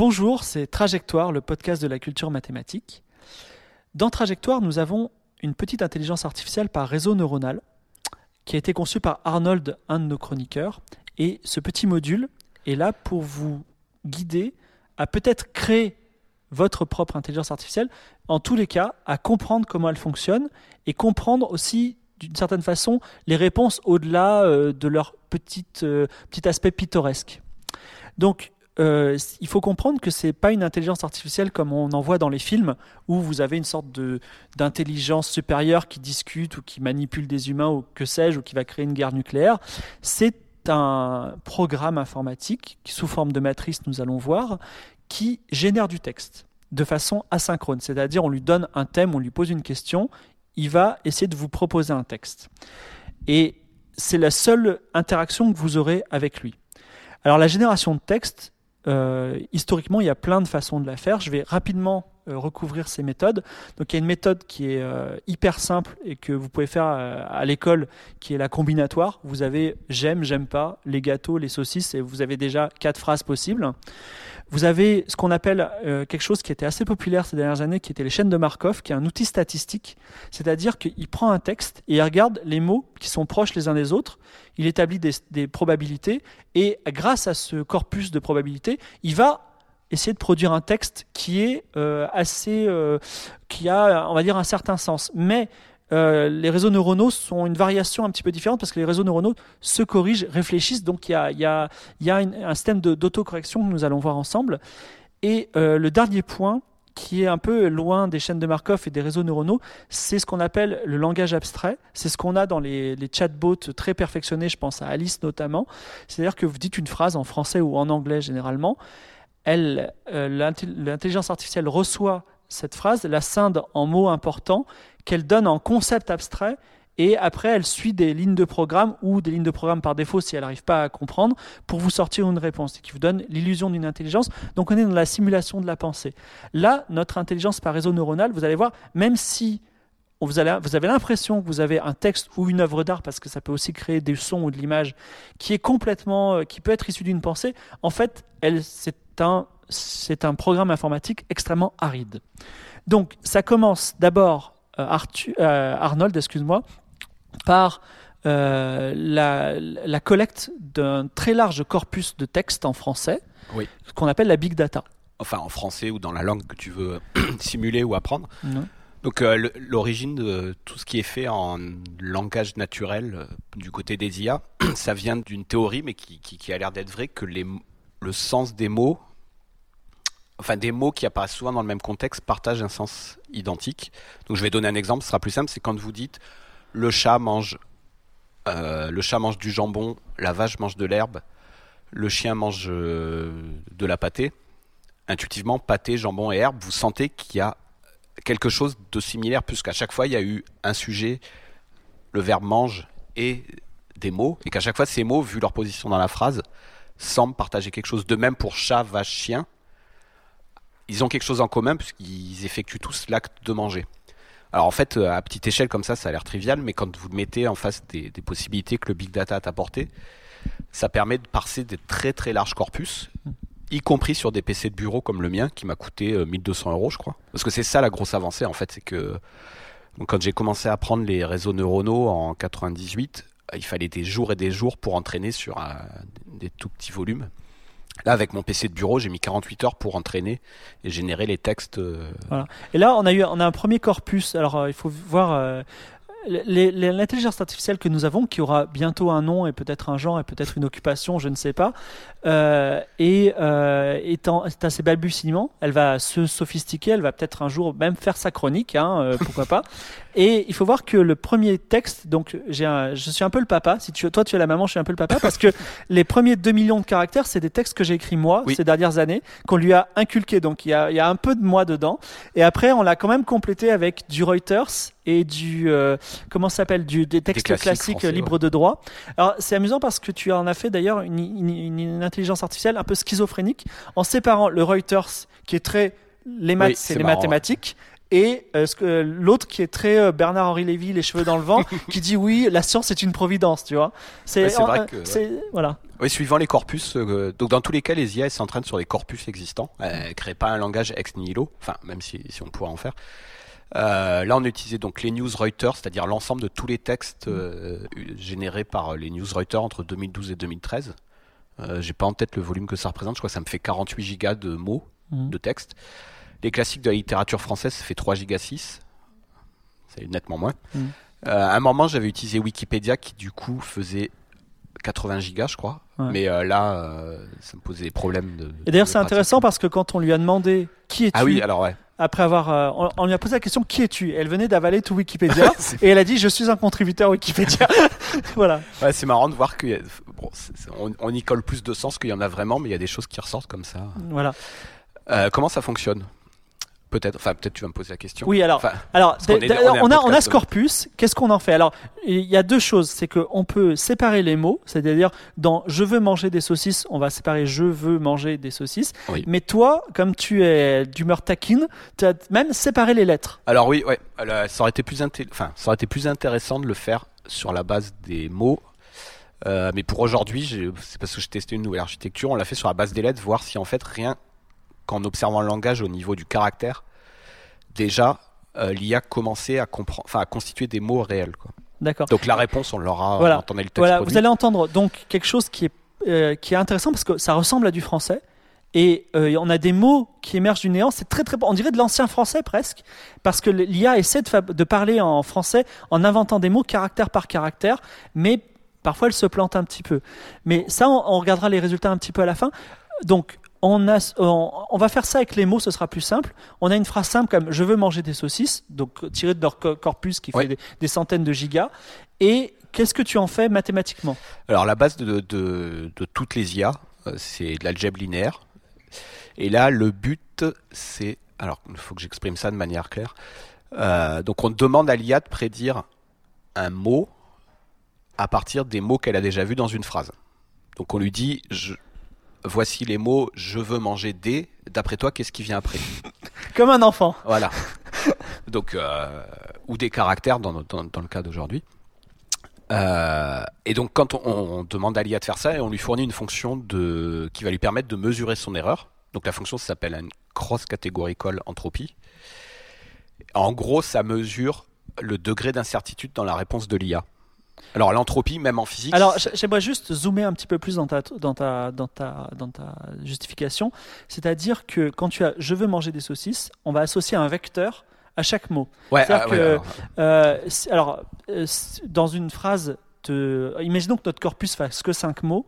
Bonjour, c'est Trajectoire, le podcast de la culture mathématique. Dans Trajectoire, nous avons une petite intelligence artificielle par réseau neuronal qui a été conçue par Arnold, un de nos chroniqueurs. Et ce petit module est là pour vous guider à peut-être créer votre propre intelligence artificielle, en tous les cas, à comprendre comment elle fonctionne et comprendre aussi d'une certaine façon les réponses au-delà euh, de leur petite, euh, petit aspect pittoresque. Donc, euh, il faut comprendre que c'est pas une intelligence artificielle comme on en voit dans les films où vous avez une sorte de d'intelligence supérieure qui discute ou qui manipule des humains ou que sais-je ou qui va créer une guerre nucléaire. C'est un programme informatique sous forme de matrice, nous allons voir, qui génère du texte de façon asynchrone, c'est-à-dire on lui donne un thème, on lui pose une question, il va essayer de vous proposer un texte. Et c'est la seule interaction que vous aurez avec lui. Alors la génération de texte, historiquement, il y a plein de façons de la faire. Je vais rapidement euh, recouvrir ces méthodes. Donc il y a une méthode qui est euh, hyper simple et que vous pouvez faire à l'école, qui est la combinatoire. Vous avez j'aime, j'aime pas, les gâteaux, les saucisses, et vous avez déjà quatre phrases possibles. Vous avez ce qu'on appelle quelque chose qui était assez populaire ces dernières années, qui était les chaînes de Markov, qui est un outil statistique. C'est-à-dire qu'il prend un texte et il regarde les mots qui sont proches les uns des autres. Il établit des, des probabilités et grâce à ce corpus de probabilités, il va essayer de produire un texte qui est euh, assez, euh, qui a, on va dire, un certain sens. Mais euh, les réseaux neuronaux sont une variation un petit peu différente parce que les réseaux neuronaux se corrigent, réfléchissent. Donc il y a, y a, y a un système d'autocorrection que nous allons voir ensemble. Et le dernier point, qui est un peu loin des chaînes de Markov et des réseaux neuronaux, c'est ce qu'on appelle le langage abstrait. C'est ce qu'on a dans les, les, chatbots très perfectionnés, je pense à Alice notamment. C'est-à-dire que vous dites une phrase en français ou en anglais généralement, elle, euh, l'intelligence artificielle reçoit cette phrase, la scinde en mots importants, qu'elle donne en concept abstrait, et après elle suit des lignes de programme ou des lignes de programme par défaut si elle n'arrive pas à comprendre, pour vous sortir une réponse, qui vous donne l'illusion d'une intelligence. Donc on est dans la simulation de la pensée. Là, notre intelligence par réseau neuronal, vous allez voir, même si vous, allez, vous avez l'impression que vous avez un texte ou une œuvre d'art, parce que ça peut aussi créer des sons ou de l'image, qui est complètement, euh, qui peut être issu d'une pensée, en fait, elle, c'est c'est un programme informatique extrêmement aride. Donc, ça commence d'abord, euh, euh, Arnold, excuse-moi, par euh, la, collecte d'un très large corpus de textes en français, ce qu'on appelle la big data. Enfin, en français ou dans la langue que tu veux simuler ou apprendre. Donc, l'origine de tout ce qui est fait en langage naturel du côté des IA, ça vient d'une théorie, mais qui, a l'air d'être vraie, que le sens des mots enfin des mots qui apparaissent souvent dans le même contexte partagent un sens identique. Donc je vais donner un exemple, ce sera plus simple, c'est quand vous dites le chat mange euh, le chat mange du jambon, la vache mange de l'herbe, le chien mange euh, de la pâtée. Intuitivement, pâté, jambon et herbe, vous sentez qu'il y a quelque chose de similaire, puisqu'à chaque fois il y a eu un sujet, le verbe mange et des mots, et qu'à chaque fois ces mots, vu leur position dans la phrase, semblent partager quelque chose. De même pour chat, vache, chien, ils ont quelque chose en commun puisqu'ils effectuent tous l'acte de manger. Alors en fait, à petite échelle comme ça, ça a l'air trivial, mais quand vous le mettez en face des, possibilités que le big data a apportées, ça permet de parser des très très larges corpus, y compris sur des PC de bureau comme le mien, qui m'a coûté 1200 euh, euros, je crois. Parce que c'est ça la grosse avancée en fait, c'est que quand j'ai commencé à prendre les réseaux neuronaux en 98, il fallait des jours et des jours pour entraîner sur des tout petits volumes. Là, avec mon PC de bureau, j'ai mis 48 heures pour entraîner et générer les textes. Euh, voilà. Et là, on a eu, on a un premier corpus. Alors, euh, il faut voir. L'intelligence artificielle que nous avons, qui aura bientôt un nom et peut-être un genre et peut-être une occupation, je ne sais pas, euh, et euh, est, à ses balbutiements. Elle va se sophistiquer, elle va peut-être un jour même faire sa chronique, hein, pourquoi pas. Et il faut voir que le premier texte, donc j'ai je suis un peu le papa. Si tu, toi tu es la maman, je suis un peu le papa parce que les premiers 2 millions de caractères, c'est des textes que j'ai écrits moi ces dernières années, qu'on lui a inculqué. Donc il y a, il y a un peu de moi dedans. Et après, on l'a quand même complété avec du Reuters et du euh, comment s'appelle du des textes classiques, libres de droit. Alors c'est amusant parce que tu en as fait d'ailleurs une, une, intelligence artificielle un peu schizophrénique en séparant le Reuters qui est très les maths c'est les mathématiques et euh, l'autre qui est très euh, Bernard Henri Lévy les cheveux dans le vent qui dit oui la science est une providence tu vois. C'est vrai que voilà. Oui suivant les corpus donc dans tous les cas les IA s'entraînent sur des corpus existants elles créent pas un langage ex nihilo enfin même si, si on pourrait en faire euh, là, on a utilisé donc les news Reuters, c'est-à-dire l'ensemble de tous les textes euh, générés par les news Reuters entre 2012 et 2013. Euh, J'ai pas en tête le volume que ça représente. Je crois que ça me fait 48 gigas de mots mmh. de texte. Les classiques de la littérature française, ça fait 3 gigas 6. C'est nettement moins. Mmh. Euh, à un moment, j'avais utilisé Wikipédia qui du coup faisait 80 gigas, je crois. Mais euh, là, euh, ça me posait des problèmes. De, et d'ailleurs, c'est intéressant parce que quand on lui a demandé qui es-tu, ah oui, alors ouais. Après avoir, euh, on, lui a posé la question qui es-tu, elle venait d'avaler tout Wikipédia et elle a dit je suis un contributeur Wikipédia. voilà. Ouais, c'est marrant de voir que bon, on, y colle plus de sens qu'il y en a vraiment, mais il y a des choses qui ressortent comme ça. Voilà. comment ça fonctionne? Peut-être, enfin peut-être tu vas me poser la question. Oui, alors, alors on, a, on a ce corpus. Qu'est-ce qu'on en fait? Alors, il y a deux choses. C'est qu'on peut séparer les mots, c'est-à-dire dans je veux manger des saucisses, on va séparer je veux manger des saucisses. Mais toi, comme tu es d'humeur taquine, tu as même séparé les lettres. Alors oui, ouais, ça aurait été plus enfin, ça aurait été plus intéressant de le faire sur la base des mots. Euh, mais pour aujourd'hui, c'est parce que j'ai testé une nouvelle architecture, on l'a fait sur la base des lettres, voir si en fait rien qu'en observant le langage au niveau du caractère, déjà, euh, l'IA commençait à, comprendre, enfin, à constituer des mots réels. Quoi. D'accord. Donc la réponse, on l'aura voilà. le texte. Voilà, vous allez entendre donc quelque chose qui est, euh, qui est intéressant parce que ça ressemble à du français. Et euh, on a des mots qui émergent du néant. C'est très très, on dirait de l'ancien français presque, parce que l'IA essaie de, de, parler en français en inventant des mots caractère par caractère, mais parfois elle se plante un petit peu. Mais ça, on, on regardera les résultats un petit peu à la fin. Donc, on, va faire ça avec les mots, ce sera plus simple. On a une phrase simple comme je veux manger des saucisses, donc tirée de leur corpus qui fait des, centaines de gigas. Et qu'est-ce que tu en fais mathématiquement? Alors la base de, toutes les IA, euh, c'est de l'algèbre linéaire. Et là, le but, c'est... Alors, il faut que j'exprime ça de manière claire. Euh, donc on demande à l'IA de prédire un mot à partir des mots qu'elle a déjà vus dans une phrase. Donc on lui dit, je, voici les mots je veux manger des. D'après toi, qu'est-ce qui vient après Comme un enfant. Voilà. Donc, euh, ou des caractères dans, dans, le cas d'aujourd'hui. Euh, et donc, quand on, demande à l'IA de faire ça, on lui fournit une fonction de, qui va lui permettre de mesurer son erreur. Donc, la fonction s'appelle une cross-categorical entropy. En gros, ça mesure le degré d'incertitude dans la réponse de l'IA. Alors l'entropie, même en physique. Alors j'aimerais juste zoomer un petit peu plus dans ta, dans ta, dans ta, dans ta justification. C'est-à-dire que quand tu as je veux manger des saucisses, on va associer un vecteur à chaque mot. Ouais, ah, que, alors, euh, euh, dans une phrase, de, imaginons que notre corpus fasse que 5 mots.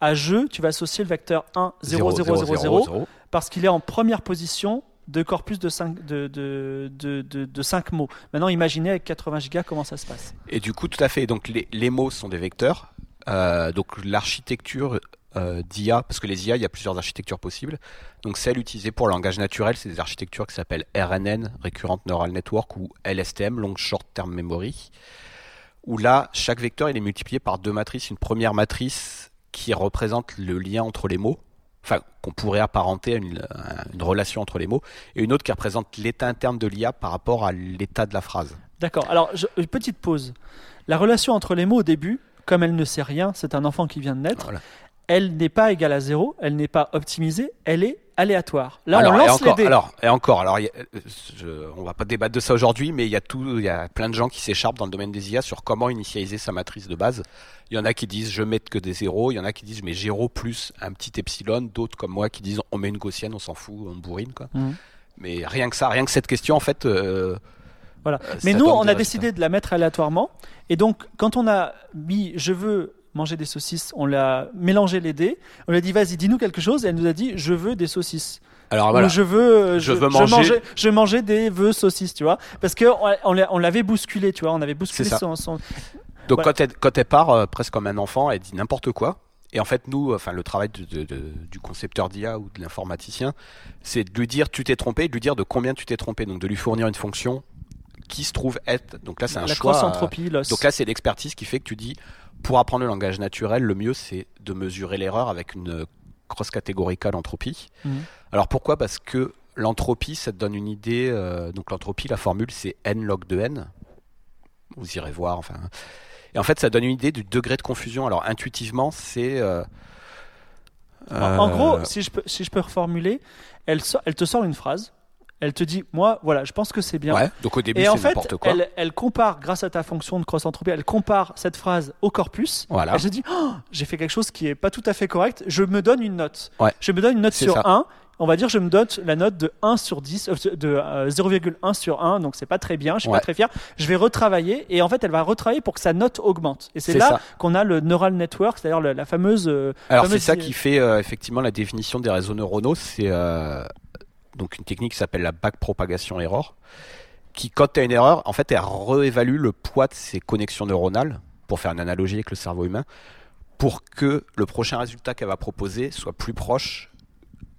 À je, tu vas associer le vecteur 1, 0, 0, 0, 0 parce qu'il est en première position de corpus de 5, de, de, de, de 5 mots. Maintenant, imaginez avec 80 gigas comment ça se passe. Et du coup, tout à fait. Donc, les, les mots sont des vecteurs. Euh, donc, l'architecture euh, d'IA, parce que les IA, il y a plusieurs architectures possibles. Donc, celle utilisée pour le langage naturel, c'est des architectures qui s'appellent RNN, Recurrent Neural Network, ou LSTM, Long Short Term Memory. Où là, chaque vecteur, il est multiplié par deux matrices. Une première matrice qui représente le lien entre les mots enfin qu'on pourrait apparenter à une, relation entre les mots, et une autre qui représente l'état interne de l'IA par rapport à l'état de la phrase. D'accord. Alors, une petite pause. La relation entre les mots au début, comme elle ne sait rien, c'est un enfant qui vient de naître, elle n'est pas égale à zéro, elle n'est pas optimisée, elle est aléatoire. Là, on lance et encore, les dés. Alors, et encore, alors, je, on va pas débattre de ça aujourd'hui, mais il y a tout, il y a plein de gens qui s'écharpent dans le domaine des IA sur comment initialiser sa matrice de base. Il y en a qui disent je mets que des zéros, il y en a qui disent je mets zéro plus un petit epsilon, d'autres comme moi qui disent on met une gaussienne, on s'en fout, on bourrine quoi. Mmh. Mais rien que ça, rien que cette question en fait. Euh, voilà. Euh, mais nous, on a décidé de la mettre aléatoirement. Et donc, quand on a mis je veux manger des saucisses, on l'a mélangé les dés, on lui a dit vas-y, dis-nous quelque chose, et elle nous a dit je veux des saucisses. Alors voilà. je veux, je, veux manger... je, mangeais, des vœux saucisses, tu vois, parce que on, l'avait bousculé, tu vois, on avait bousculé son, Donc quand, elle, quand elle part euh, presque comme un enfant, elle dit n'importe quoi. Et en fait, nous, enfin, le travail du concepteur d'IA ou de l'informaticien, c'est de lui dire tu t'es trompé, de lui dire de combien tu t'es trompé, donc de lui fournir une fonction qui se trouve être. Donc là, c'est un choix. entropie, donc là, c'est l'expertise qui fait que tu dis pour apprendre le langage naturel, le mieux c'est de mesurer l'erreur avec une cross-categorical entropie. Mhm. Alors pourquoi? Parce que l'entropie, ça te donne une idée. donc l'entropie, la formule, c'est n log de n. Vous irez voir. Enfin, et en fait, ça donne une idée du degré de confusion. Alors intuitivement, c'est en gros, si je peux, si je peux reformuler, elle, elle te sort une phrase elle te dit, moi, voilà, je pense que c'est bien. Ouais, donc au début, c'est n'importe quoi. Elle, elle compare, grâce à ta fonction de cross-entropie, elle compare cette phrase au corpus. Voilà. Elle se dit, oh, j'ai fait quelque chose qui est pas tout à fait correct, je me donne une note. Je me donne une note sur 1. On va dire, je me donne la note de 1 sur 10, euh, de 0,1 euh, sur 1, donc c'est pas très bien, je suis pas très fier. Je vais retravailler et en fait, elle va retravailler pour que sa note augmente. Et c'est là qu'on a le neural network, c'est-à-dire la fameuse. Euh, Alors c'est ça qui fait effectivement la définition des réseaux neuronaux, c'est donc une technique qui s'appelle la backpropagation error, qui quand tu as une erreur, en fait, elle réévalue le poids de ses connexions neuronales, pour faire une analogie avec le cerveau humain, pour que le prochain résultat qu'elle va proposer soit plus proche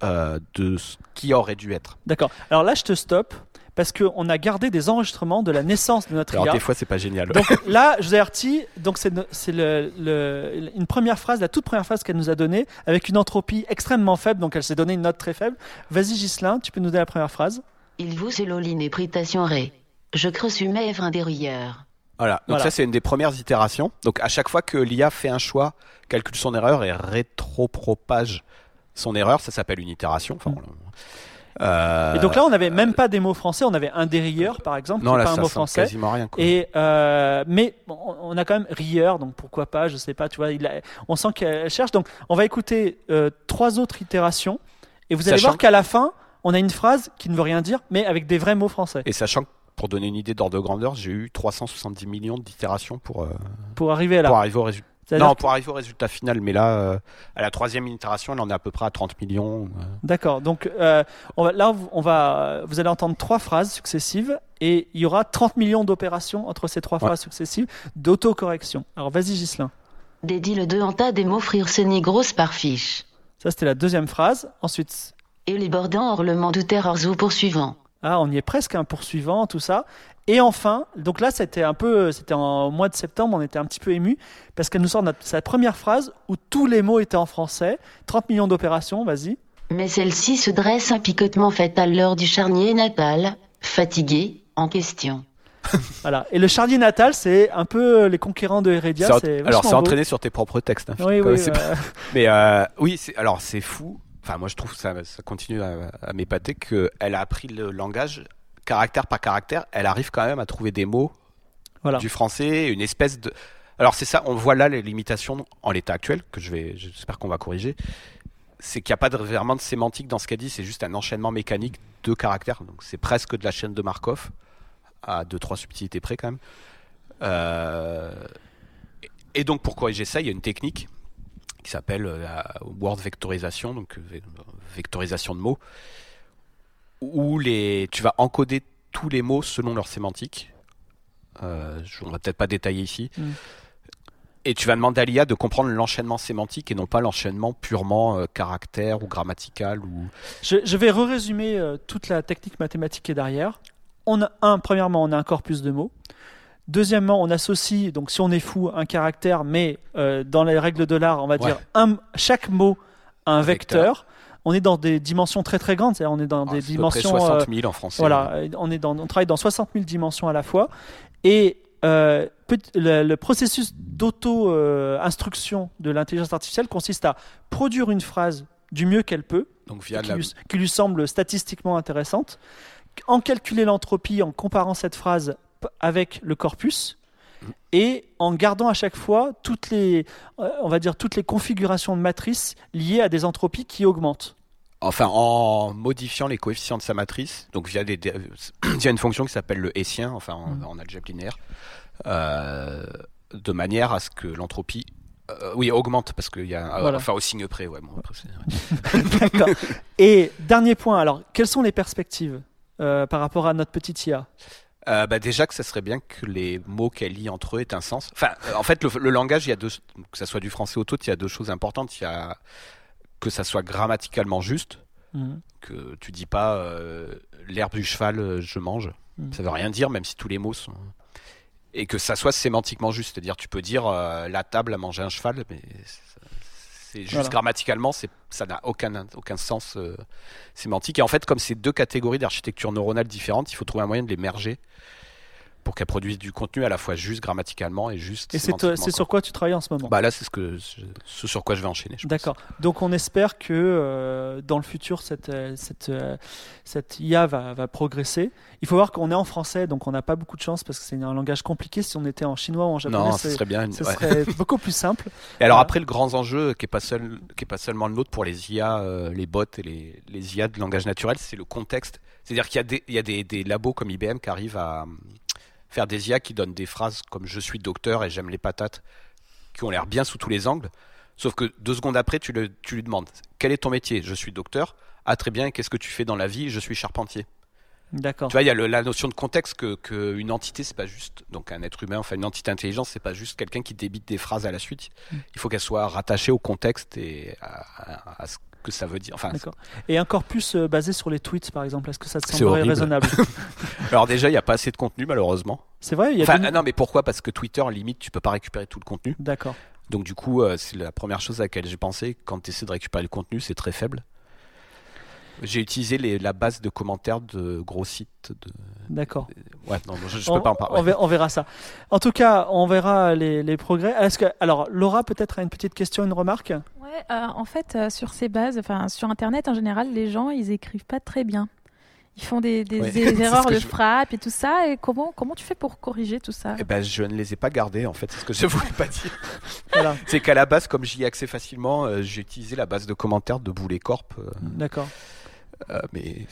euh, de ce qui aurait dû être. D'accord. Alors là, je te stoppe parce qu'on a gardé des enregistrements de la naissance de notre Alors, IA. des fois, c'est pas génial. Donc là, je vous avertis, donc c'est le, une première phrase, la toute première phrase qu'elle nous a donnée, avec une entropie extrêmement faible, donc elle s'est donné une note très faible. Vas-y, Gislin, tu peux nous donner la première phrase Il vous et pritation ré. Je creuse un derrière. Voilà, donc ça c'est une des premières itérations. Donc à chaque fois que l'IA fait un choix, calcule son erreur et rétropropage son erreur, ça s'appelle une itération. Enfin, mm. Euh, et donc là, on n'avait même pas des mots français, on avait un dérilleur par exemple, non, là, pas un mot français. Quasiment rien. Et euh, mais on a quand même rieur, donc pourquoi pas, je sais pas, tu vois, il on sent qu'elle cherche. Donc on va écouter euh, trois autres itérations et vous allez voir qu'à la fin, on a une phrase qui ne veut rien dire, mais avec des vrais mots français. Et sachant que pour donner une idée d'ordre de grandeur, j'ai eu 370 millions d'itérations pour, pour arriver là. Pour arriver au résultat. Non, pour arriver au résultat final, mais là, euh, à la troisième itération, elle en est à peu près à 30 millions. Euh. D'accord, donc euh, on va, là, on va, vous allez entendre trois phrases successives et il y aura 30 millions d'opérations entre ces trois phrases successives d'autocorrection. Alors vas-y, Gislin. Dédie le deux en tas des mots friurseni grosse par fiche. Ça, c'était la deuxième phrase. Ensuite. Et les bordants orlements du terreur poursuivant. Ah, on y est presque un poursuivant, tout ça. Et enfin, donc là, c'était un peu, c'était en mois de septembre, on était un petit peu ému parce qu'elle nous sort sa première phrase où tous les mots étaient en français. 30 millions d'opérations, vas-y. Mais celle-ci se dresse un picotement fait à l'heure du charnier natal, fatigué, en question. voilà. Et le charnier natal, c'est un peu les conquérants de Heredia. alors, c'est entraîné sur tes propres textes. Hein, oui, oui. Mais euh, oui, alors c'est fou. Enfin, moi, je trouve que ça, ça continue à, à m'épater qu'elle a appris le langage caractère par caractère, elle arrive quand même à trouver des mots du français, une espèce de. Alors c'est ça, on voit là les limitations en l'état actuel que je vais, j'espère qu'on va corriger. C'est qu'il n'y a pas de vraiment de sémantique dans ce qu'elle dit, c'est juste un enchaînement mécanique de caractères. Donc c'est presque de la chaîne de Markov à deux trois subtilités près quand même. Euh, et donc pour corriger ça, il y a une technique qui s'appelle la word vectorisation, donc euh, vectorisation de mots, où les, tu vas encoder tous les mots selon leur sémantique. Euh, on va peut-être pas détailler ici. Mm. Et tu vas demander à l'IA de comprendre l'enchaînement sémantique et non pas l'enchaînement purement euh, caractère ou grammatical. Ou... Je, vais re-résumer euh, toute la technique mathématique qui est derrière. On a un, premièrement, on a un corpus de mots. Deuxièmement, on associe, donc si on est fou, un caractère, mais euh, dans les règles de l'art, on va dire un, chaque mot a un, vecteur on est dans des dimensions très très grandes, c'est-à-dire on est dans ah, des dimensions. 60 000 en français. Voilà, on, est dans, on travaille dans 60 000 dimensions à la fois. Et euh, le, processus d'auto-instruction de l'intelligence artificielle consiste à produire une phrase du mieux qu'elle peut, Donc via qui, lui, qui, lui, semble statistiquement intéressante, en calculer l'entropie en comparant cette phrase avec le corpus, et en gardant à chaque fois toutes les, euh, on va dire, toutes les configurations de matrice liées à des entropies qui augmentent. Enfin, en modifiant les coefficients de sa matrice, donc via, des, via une fonction qui s'appelle le hessien, enfin en, mm. algèbre linéaire, euh, de manière à ce que l'entropie euh, oui, augmente parce qu'il y a enfin au signe près. Ouais, D'accord. Et dernier point. Alors, quelles sont les perspectives par rapport à notre petite IA euh, bah déjà que ça serait bien que les mots qu'elle lit entre eux aient un sens. Enfin, euh, en fait, le, langage, il y a deux, que ça soit du français ou tout, il y a deux choses importantes. Il y a que ça soit grammaticalement juste, mhm. que tu dis pas euh, l'herbe du cheval, je mange. Mhm. Ça veut rien dire, même si tous les mots sont. Et que ça soit sémantiquement juste, c'est-à-dire tu peux dire la table a mangé un cheval, mais C'est juste grammaticalement, ça n'a aucun aucun sens euh, sémantique. Et en fait, comme c'est deux catégories d'architecture neuronale différentes, il faut trouver un moyen de les merger pour qu'elle produise du contenu à la fois juste grammaticalement et juste. Et c'est sur quoi tu travailles en ce moment? Bah là, c'est ce que ce sur quoi je vais enchaîner. D'accord. Donc on espère que euh, dans le futur cette euh, cette euh, cette IA va, va progresser. Il faut voir qu'on est en français, donc on n'a pas beaucoup de chance parce que c'est un langage compliqué. Si on était en chinois ou en japonais, ce serait bien. Ce serait beaucoup plus simple. Et alors après, le grand enjeu qui est pas seul, qui est pas seulement le nôtre pour les IA, les bots et les, les IA de langage naturel, c'est le contexte. C'est-à-dire qu'il y a des il y a des, des labos comme IBM qui arrivent à faire des IA qui donnent des phrases comme je suis docteur et j'aime les patates, qui ont l'air bien sous tous les angles. Sauf que deux secondes après, tu, le, tu lui demandes quel est ton métier Je suis docteur. Ah très bien, qu'est-ce que tu fais dans la vie Je suis charpentier. D'accord. Tu vois, il y a la notion de contexte que, que une entité, c'est pas juste donc un être humain, enfin une entité intelligente, c'est pas juste quelqu'un qui débite des phrases à la suite. Mm. Il faut qu'elle soit rattachée au contexte et à, à, ce que ça veut dire. Enfin, Et un corpus euh, basé sur les tweets, par exemple, est-ce que ça te semblerait raisonnable Alors déjà, il n'y a pas assez de contenu, malheureusement. C'est vrai. Y a enfin, Non, mais pourquoi? Parce que Twitter, limite, tu peux pas récupérer tout le contenu. D'accord. Donc du coup, euh, c'est la première chose à laquelle j'ai pensé. Quand tu essaies de récupérer le contenu, c'est très faible. J'ai utilisé les, la base de commentaires de gros sites. De... D'accord. Ouais, non, je, ne peux pas en parler. On, verra, ça. En tout cas, on verra les, les progrès. Est-ce que, alors, Laura, peut-être a une petite question, une remarque? Euh, en fait, euh, sur ces bases, enfin, sur Internet en général, les gens, ils écrivent pas très bien. Ils font des, des, erreurs de frappe et tout ça. Et comment, comment tu fais pour corriger tout ça? Eh ben, Je ne les ai pas gardés, en fait. C'est ce que je voulais pas dire. voilà. C'est qu'à la base, comme j'y ai accès facilement, euh, j'ai utilisé la base de commentaires de Boulet Corp. D'accord. Euh, mais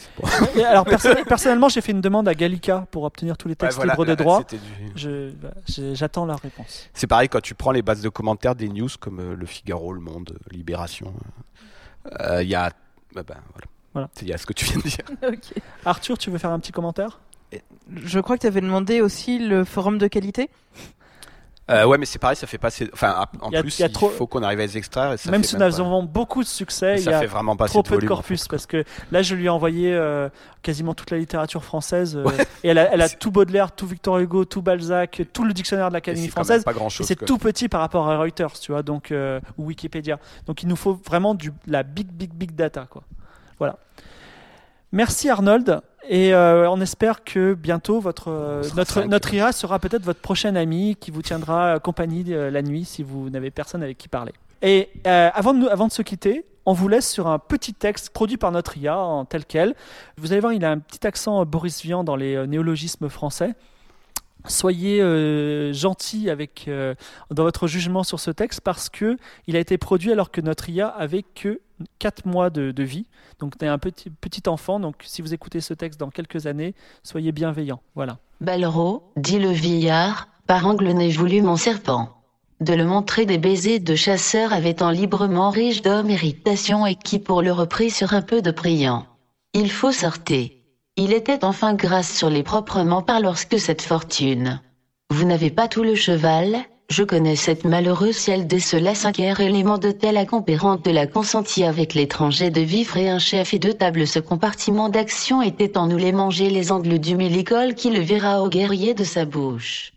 alors personnellement, j'ai fait une demande à Gallica pour obtenir tous les textes libres de droit. Bah, j'attends la réponse. C'est pareil quand tu prends les bases de commentaires des news comme euh, Le Figaro, Le Monde, Libération. Euh, il y a, bah, bah, voilà. Il y a ce que tu viens de dire. Arthur, tu veux faire un petit commentaire? Je crois que tu avais demandé aussi le forum de qualité? Euh, ouais, mais c'est pareil, ça fait passer. Enfin, en plus, il faut qu'on arrive à les extraire. même si nous avons beaucoup de succès, il y a fait vraiment trop peu de, corpus. parce que là, je lui ai envoyé euh, quasiment toute la littérature française. Euh, et elle a, elle a tout Baudelaire, tout Victor Hugo, tout Balzac, tout le dictionnaire de l'Académie française. Pas grand chose. C'est tout petit par rapport à Reuters, tu vois, donc, ou Wikipédia. Donc il nous faut vraiment du, la big, big, big data. Quoi. Voilà. Merci Arnold. Et euh, on espère que bientôt votre, euh, notre, notre IA sera peut-être votre prochain ami qui vous tiendra compagnie euh, la nuit si vous n'avez personne avec qui parler. Et avant, de avant de se quitter, on vous laisse sur un petit texte produit par notre IA en tel quel. Vous allez voir, il a un petit accent Boris Vian dans les néologismes français soyez gentil avec dans votre jugement sur ce texte parce que il a été produit alors que notre IA avait que 4 mois de, vie. Donc tu es un petit, enfant, donc si vous écoutez ce texte dans quelques années, soyez bienveillant. Voilà. Balro, dit le vieillard, par angle n'ai voulu mon serpent. De le montrer des baisers de chasseurs avait en librement riche d'hommes irritation et qui pour le repris sur un peu de priant. Il faut sortir. Il était enfin grâce sur les proprement par lorsque cette fortune. Vous n'avez pas tout le cheval, je connais cette malheureuse ciel de cela cinquième élément de telle accompérante de la consentie avec l'étranger de vivre et un chef et deux tables ce compartiment d'action était en nous les manger les angles du millicole qui le verra au guerrier de sa bouche.